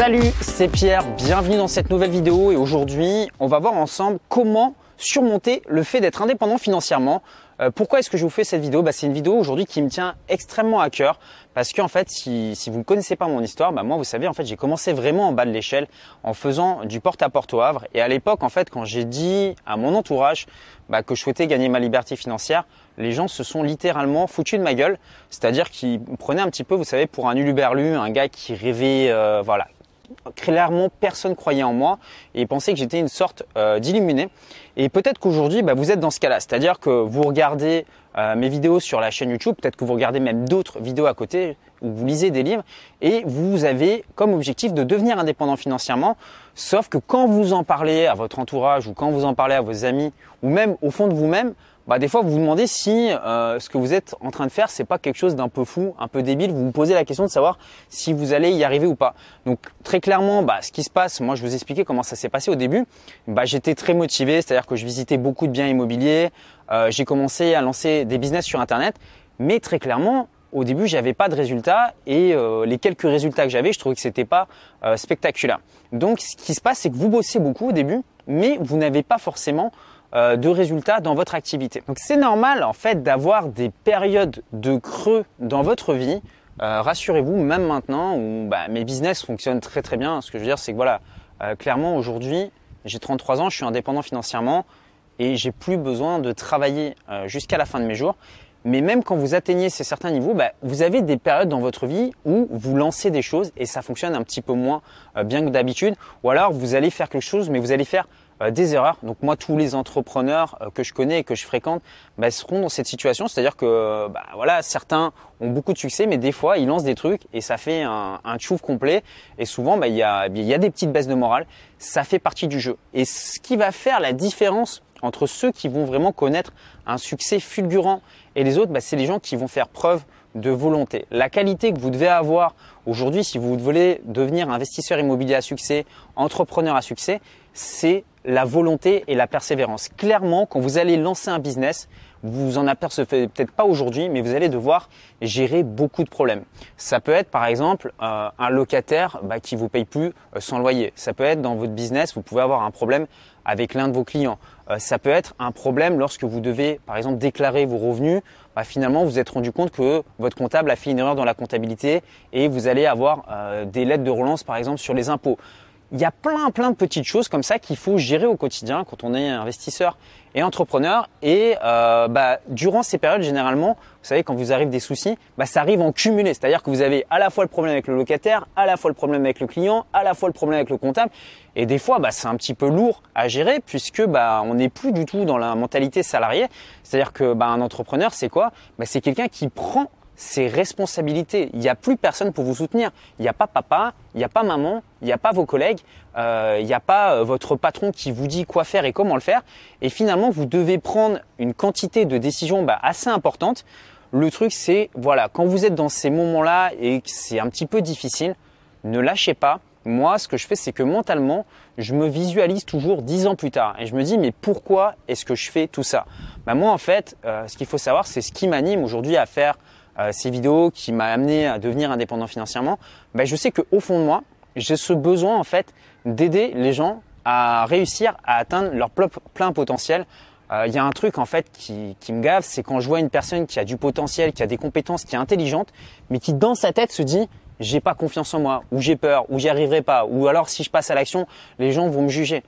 Salut, c'est Pierre, bienvenue dans cette nouvelle vidéo et aujourd'hui on va voir ensemble comment surmonter le fait d'être indépendant financièrement. Euh, pourquoi est-ce que je vous fais cette vidéo? Bah, C'est une vidéo aujourd'hui qui me tient extrêmement à cœur parce qu'en fait, si, vous ne connaissez pas mon histoire, bah, moi, vous savez, en fait, j'ai commencé vraiment en bas de l'échelle en faisant du porte-à-porte au Havre. Et à l'époque, en fait, quand j'ai dit à mon entourage bah, que je souhaitais gagner ma liberté financière, les gens se sont littéralement foutus de ma gueule. C'est-à-dire qu'ils prenaient un petit peu, vous savez, pour un uluberlu, un gars qui rêvait, euh, voilà, clairement personne croyait en moi et pensait que j'étais une sorte euh, d'illuminé. Et peut-être qu'aujourd'hui, bah, vous êtes dans ce cas-là, c'est-à-dire que vous regardez euh, mes vidéos sur la chaîne YouTube, peut-être que vous regardez même d'autres vidéos à côté, ou vous lisez des livres, et vous avez comme objectif de devenir indépendant financièrement, sauf que quand vous en parlez à votre entourage, ou quand vous en parlez à vos amis, ou même au fond de vous-même, bah, des fois vous vous demandez si euh, ce que vous êtes en train de faire c'est pas quelque chose d'un peu fou, un peu débile. Vous vous posez la question de savoir si vous allez y arriver ou pas. Donc très clairement, bah, ce qui se passe, moi je vous expliquais comment ça s'est passé au début. Bah, j'étais très motivé, c'est-à-dire que je visitais beaucoup de biens immobiliers. Euh, j'ai commencé à lancer des business sur internet, mais très clairement au début, j'avais pas de résultats et euh, les quelques résultats que j'avais, je trouvais que c'était pas spectaculaire. Donc, ce qui se passe, c'est que vous bossez beaucoup au début, mais vous n'avez pas forcément euh, de résultats dans votre activité. Donc c'est normal en fait d'avoir des périodes de creux dans votre vie. Euh, rassurez-vous, même maintenant où bah, mes business fonctionnent très très bien. Ce que je veux dire, c'est que voilà, euh, clairement aujourd'hui, j'ai 33 ans, je suis indépendant financièrement et j'ai plus besoin de travailler jusqu'à la fin de mes jours. Mais même quand vous atteignez ces certains niveaux, bah, vous avez des périodes dans votre vie où vous lancez des choses et ça fonctionne un petit peu moins bien que d'habitude. Ou alors vous allez faire quelque chose, mais vous allez faire des erreurs. Donc moi, tous les entrepreneurs euh, que je connais et que je fréquente bah, seront dans cette situation. C'est-à-dire que bah, voilà, certains ont beaucoup de succès, mais des fois, ils lancent des trucs et ça fait un, un chouf complet. Et souvent, bah, il y, a, y a des petites baisses de morale. Ça fait partie du jeu. Et ce qui va faire la différence entre ceux qui vont vraiment connaître un succès fulgurant et les autres, bah, c'est les gens qui vont faire preuve de volonté. La qualité que vous devez avoir aujourd'hui si vous voulez devenir investisseur immobilier à succès, entrepreneur à succès, c'est la volonté et la persévérance. Clairement, quand vous allez lancer un business, vous en apercevez peut-être pas aujourd'hui, mais vous allez devoir gérer beaucoup de problèmes. Ça peut être par exemple euh, un locataire bah, qui vous paye plus euh, son loyer. Ça peut être dans votre business, vous pouvez avoir un problème avec l'un de vos clients. Euh, ça peut être un problème lorsque vous devez par exemple déclarer vos revenus. Bah, finalement, vous vous êtes rendu compte que votre comptable a fait une erreur dans la comptabilité et vous allez avoir des lettres de relance par exemple sur les impôts il y a plein plein de petites choses comme ça qu'il faut gérer au quotidien quand on est investisseur et entrepreneur. Et euh, bah, durant ces périodes, généralement, vous savez, quand vous arrivez des soucis, bah, ça arrive en cumulé. C'est-à-dire que vous avez à la fois le problème avec le locataire, à la fois le problème avec le client, à la fois le problème avec le comptable. Et des fois, bah, c'est un petit peu lourd à gérer puisque bah, on n'est plus du tout dans la mentalité salariée. C'est-à-dire que bah, un entrepreneur, c'est quoi? Bah, C'est quelqu'un qui prend c'est responsabilités. Il n'y a plus personne pour vous soutenir. Il n'y a pas papa, il n'y a pas maman, il n'y a pas vos collègues, euh, il n'y a pas euh, votre patron qui vous dit quoi faire et comment le faire. Et finalement, vous devez prendre une quantité de décisions bah, assez importante. Le truc, c'est voilà, quand vous êtes dans ces moments-là et que c'est un petit peu difficile, ne lâchez pas. Moi, ce que je fais, c'est que mentalement, je me visualise toujours dix ans plus tard et je me dis mais pourquoi est-ce que je fais tout ça? Bah, Moi, en fait, euh, ce qu'il faut savoir, c'est ce qui m'anime aujourd'hui à faire ces vidéos qui m'a amené à devenir indépendant financièrement, ben je sais qu'au fond de moi, j'ai ce besoin en fait d'aider les gens à réussir à atteindre leur plein potentiel. Euh, il y a un truc en fait qui, qui me gave, c'est quand je vois une personne qui a du potentiel, qui a des compétences, qui est intelligente, mais qui dans sa tête se dit j'ai pas confiance en moi, ou j'ai peur, ou j'y arriverai pas, ou alors si je passe à l'action, les gens vont me juger.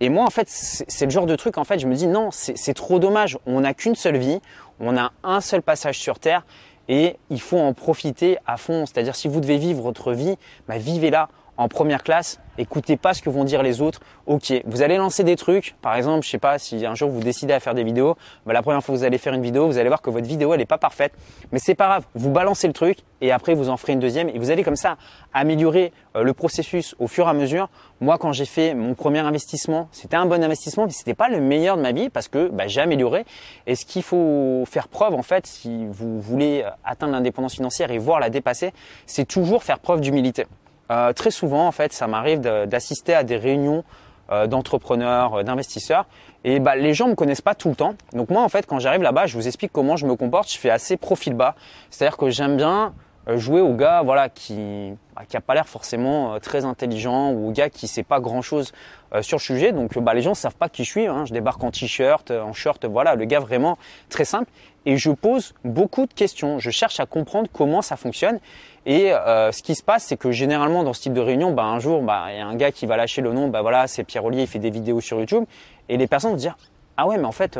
Et moi, en fait, c'est le genre de truc, en fait, je me dis non, c'est trop dommage. On n'a qu'une seule vie, on a un seul passage sur Terre, et il faut en profiter à fond. C'est-à-dire si vous devez vivre votre vie, bah, vivez-la en première classe, écoutez pas ce que vont dire les autres. Ok, vous allez lancer des trucs. Par exemple, je sais pas si un jour vous décidez à faire des vidéos, bah, la première fois que vous allez faire une vidéo, vous allez voir que votre vidéo elle est pas parfaite, mais c'est pas grave. Vous balancez le truc et après vous en ferez une deuxième et vous allez comme ça améliorer euh, le processus au fur et à mesure. Moi, quand j'ai fait mon premier investissement, c'était un bon investissement, mais c'était pas le meilleur de ma vie parce que bah, j'ai amélioré. Et ce qu'il faut faire preuve en fait, si vous voulez atteindre l'indépendance financière et voir la dépasser, c'est toujours faire preuve d'humilité. Euh, très souvent, en fait, ça m'arrive d'assister à des réunions euh, d'entrepreneurs, euh, d'investisseurs, et bah, les gens me connaissent pas tout le temps. Donc moi, en fait, quand j'arrive là-bas, je vous explique comment je me comporte. Je fais assez profil bas, c'est-à-dire que j'aime bien jouer au gars voilà qui bah, qui a pas l'air forcément euh, très intelligent ou au gars qui sait pas grand chose euh, sur le sujet. Donc bah les gens savent pas qui je suis hein. je débarque en t-shirt en short voilà le gars vraiment très simple. Et je pose beaucoup de questions. Je cherche à comprendre comment ça fonctionne. Et ce qui se passe c'est que généralement dans ce type de réunion bah un jour bah il y a un gars qui va lâcher le nom bah voilà c'est Pierre Ollier il fait des vidéos sur YouTube. Et les personnes vont dire ah ouais mais en fait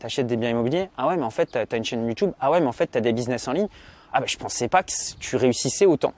tu achètes des biens immobiliers? Ah ouais mais en fait tu as une chaîne YouTube? Ah ouais mais en fait tu as des business en ligne? Ah ben je pensais pas que tu réussissais autant.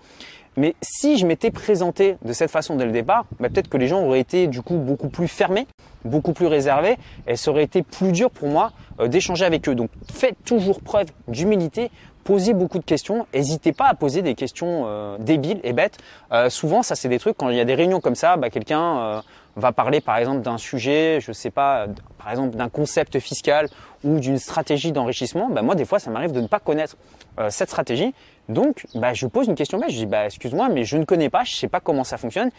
Mais si je m'étais présenté de cette façon dès le départ, bah, peut-être que les gens auraient été du coup beaucoup plus fermés, beaucoup plus réservés, et ça aurait été plus dur pour moi euh, d'échanger avec eux. Donc faites toujours preuve d'humilité, posez beaucoup de questions, n'hésitez pas à poser des questions euh, débiles et bêtes. Euh, souvent, ça c'est des trucs quand il y a des réunions comme ça, bah, quelqu'un va parler par exemple d'un sujet, je sais pas, par exemple d'un concept fiscal ou d'une stratégie d'enrichissement, bah moi des fois ça m'arrive de ne pas connaître euh, cette stratégie. Donc bah, je pose une question je dis bah excuse-moi mais je ne connais pas, je sais pas comment ça fonctionne.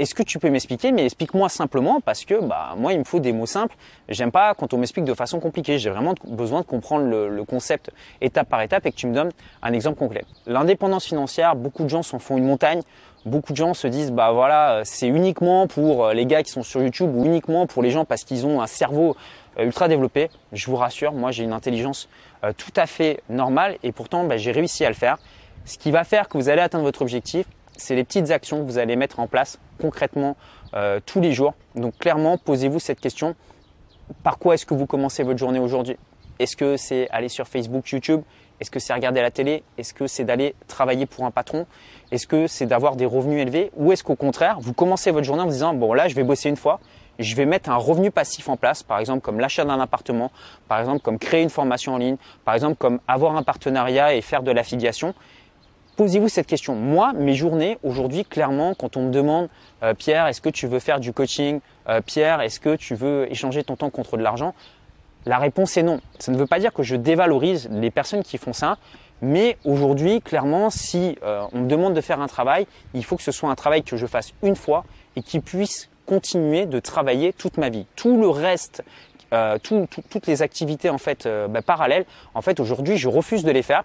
Est-ce que tu peux m'expliquer? Mais explique-moi simplement parce que bah moi il me faut des mots simples. J'aime pas quand on m'explique de façon compliquée. J'ai vraiment besoin de comprendre le, le, concept étape par étape et que tu me donnes un exemple concret. L'indépendance financière, beaucoup de gens s'en font une montagne beaucoup de gens se disent bah voilà c'est uniquement pour euh, les gars qui sont sur YouTube ou uniquement pour les gens parce qu'ils ont un cerveau euh, ultra développé. Je vous rassure, moi j'ai une intelligence euh, tout à fait normale et pourtant bah, j'ai réussi à le faire. Ce qui va faire que vous allez atteindre votre objectif, c'est les petites actions que vous allez mettre en place concrètement tous les jours. Donc clairement, posez-vous cette question. Par quoi est-ce que vous commencez votre journée aujourd'hui? Est-ce que c'est aller sur Facebook, YouTube? Est-ce que c'est regarder la télé? Est-ce que c'est d'aller travailler pour un patron? Est-ce que c'est d'avoir des revenus élevés? Ou est-ce qu'au contraire, vous commencez votre journée en vous disant, bon là, je vais bosser une fois, je vais mettre un revenu passif en place, par exemple comme l'achat d'un appartement, par exemple comme créer une formation en ligne, par exemple comme avoir un partenariat et faire de l'affiliation. Posez-vous cette question. Moi, mes journées aujourd'hui, clairement, quand on me demande, euh, Pierre, est-ce que tu veux faire du coaching euh, Pierre, est-ce que tu veux échanger ton temps contre de l'argent? La réponse est non. Ça ne veut pas dire que je dévalorise les personnes qui font ça, mais aujourd'hui, clairement, si euh, on me demande de faire un travail, il faut que ce soit un travail que je fasse une fois et qui puisse continuer de travailler toute ma vie. Tout le reste, euh, toutes les activités en fait euh, bah, parallèles, en fait aujourd'hui, je refuse de les faire.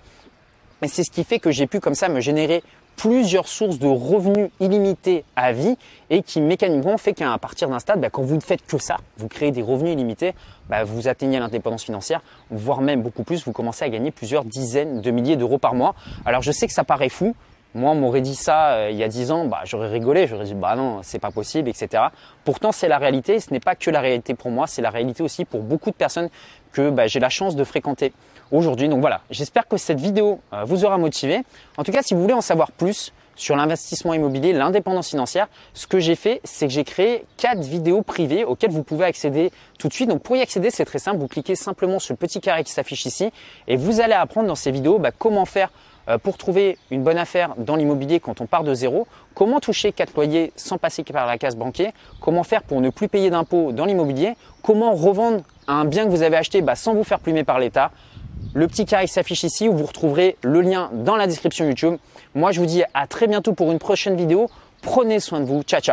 Et c'est ce qui fait que j'ai pu comme ça me générer plusieurs sources de revenus illimités à vie et qui mécaniquement fait qu'à partir d'un stade, bah, quand vous ne faites que ça, vous créez des revenus illimités, bah, vous atteignez l'indépendance financière, voire même beaucoup plus, vous commencez à gagner plusieurs dizaines de milliers d'euros par mois. Alors je sais que ça paraît fou, moi, on m'aurait dit ça euh, il y a dix ans, bah, j'aurais rigolé, j'aurais dit bah non, c'est pas possible, etc. Pourtant, c'est la réalité. Ce n'est pas que la réalité pour moi, c'est la réalité aussi pour beaucoup de personnes que bah, j'ai la chance de fréquenter aujourd'hui. Donc voilà, j'espère que cette vidéo euh, vous aura motivé. En tout cas, si vous voulez en savoir plus sur l'investissement immobilier, l'indépendance financière, ce que j'ai fait, c'est que j'ai créé quatre vidéos privées auxquelles vous pouvez accéder tout de suite. Donc pour y accéder, c'est très simple. Vous cliquez simplement sur le petit carré qui s'affiche ici et vous allez apprendre dans ces vidéos bah, comment faire pour trouver une bonne affaire dans l'immobilier quand on part de zéro, comment toucher quatre loyers sans passer par la case banquier, comment faire pour ne plus payer d'impôts dans l'immobilier, comment revendre un bien que vous avez acheté bah, sans vous faire plumer par l'État, le petit carré s'affiche ici où vous retrouverez le lien dans la description YouTube. Moi, je vous dis à très bientôt pour une prochaine vidéo. Prenez soin de vous. Ciao, ciao.